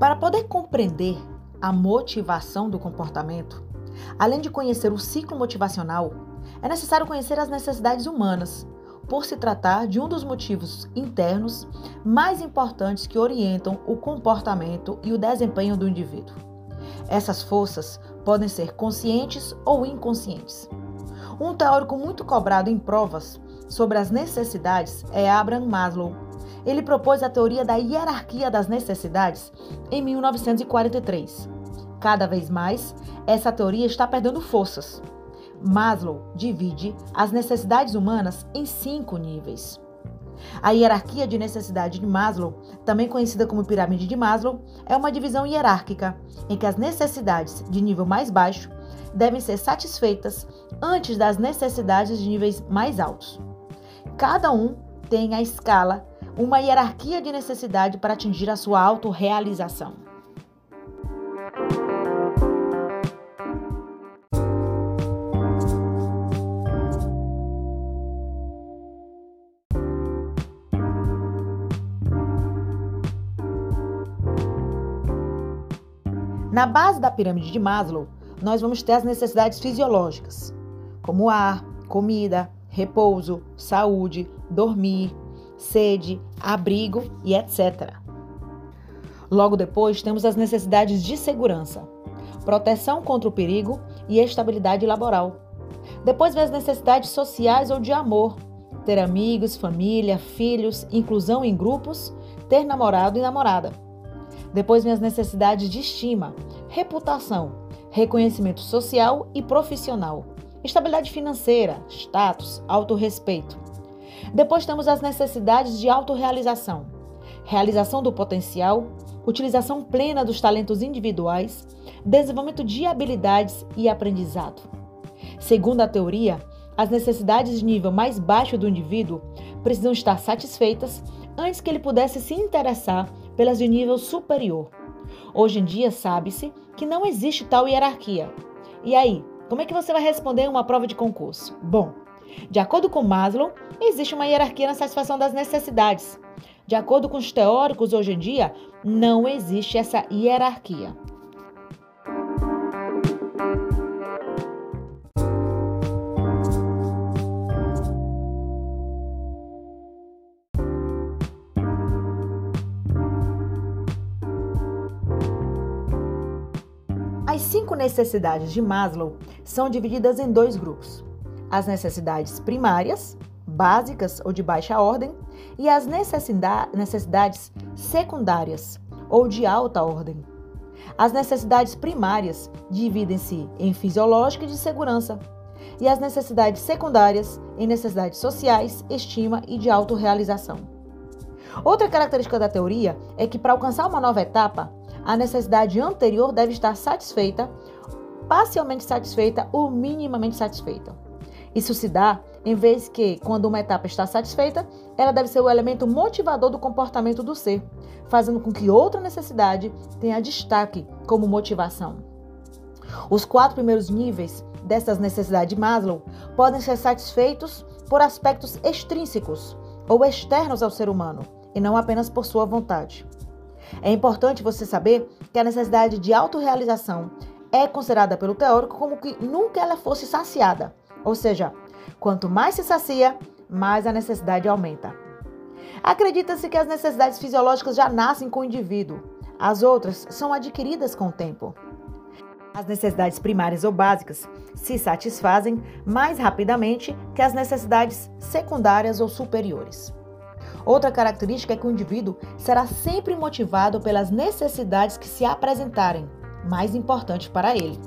Para poder compreender a motivação do comportamento, além de conhecer o ciclo motivacional, é necessário conhecer as necessidades humanas, por se tratar de um dos motivos internos mais importantes que orientam o comportamento e o desempenho do indivíduo. Essas forças podem ser conscientes ou inconscientes. Um teórico muito cobrado em provas sobre as necessidades é Abraham Maslow. Ele propôs a teoria da hierarquia das necessidades em 1943. Cada vez mais, essa teoria está perdendo forças. Maslow divide as necessidades humanas em cinco níveis. A hierarquia de necessidade de Maslow, também conhecida como pirâmide de Maslow, é uma divisão hierárquica em que as necessidades de nível mais baixo devem ser satisfeitas antes das necessidades de níveis mais altos. Cada um tem a escala, uma hierarquia de necessidade para atingir a sua autorrealização. Na base da pirâmide de Maslow, nós vamos ter as necessidades fisiológicas, como ar, comida, repouso, saúde, dormir, sede, abrigo e etc. Logo depois, temos as necessidades de segurança, proteção contra o perigo e estabilidade laboral. Depois vem as necessidades sociais ou de amor, ter amigos, família, filhos, inclusão em grupos, ter namorado e namorada. Depois vem as necessidades de estima, reputação, reconhecimento social e profissional, estabilidade financeira, status, autorrespeito. Depois temos as necessidades de autorrealização, realização do potencial, utilização plena dos talentos individuais, desenvolvimento de habilidades e aprendizado. Segundo a teoria, as necessidades de nível mais baixo do indivíduo precisam estar satisfeitas antes que ele pudesse se interessar pelas de nível superior. Hoje em dia sabe-se que não existe tal hierarquia. E aí, como é que você vai responder uma prova de concurso? Bom, de acordo com Maslow, existe uma hierarquia na satisfação das necessidades. De acordo com os teóricos, hoje em dia, não existe essa hierarquia. As cinco necessidades de Maslow são divididas em dois grupos: as necessidades primárias, básicas ou de baixa ordem, e as necessidades secundárias ou de alta ordem. As necessidades primárias dividem-se em fisiológica e de segurança, e as necessidades secundárias em necessidades sociais, estima e de autorrealização. Outra característica da teoria é que, para alcançar uma nova etapa, a necessidade anterior deve estar satisfeita, parcialmente satisfeita ou minimamente satisfeita. Isso se dá em vez que, quando uma etapa está satisfeita, ela deve ser o elemento motivador do comportamento do ser, fazendo com que outra necessidade tenha destaque como motivação. Os quatro primeiros níveis dessas necessidades de Maslow podem ser satisfeitos por aspectos extrínsecos ou externos ao ser humano, e não apenas por sua vontade. É importante você saber que a necessidade de autorrealização é considerada pelo teórico como que nunca ela fosse saciada. Ou seja, quanto mais se sacia, mais a necessidade aumenta. Acredita-se que as necessidades fisiológicas já nascem com o indivíduo, as outras são adquiridas com o tempo. As necessidades primárias ou básicas se satisfazem mais rapidamente que as necessidades secundárias ou superiores. Outra característica é que o indivíduo será sempre motivado pelas necessidades que se apresentarem, mais importantes para ele.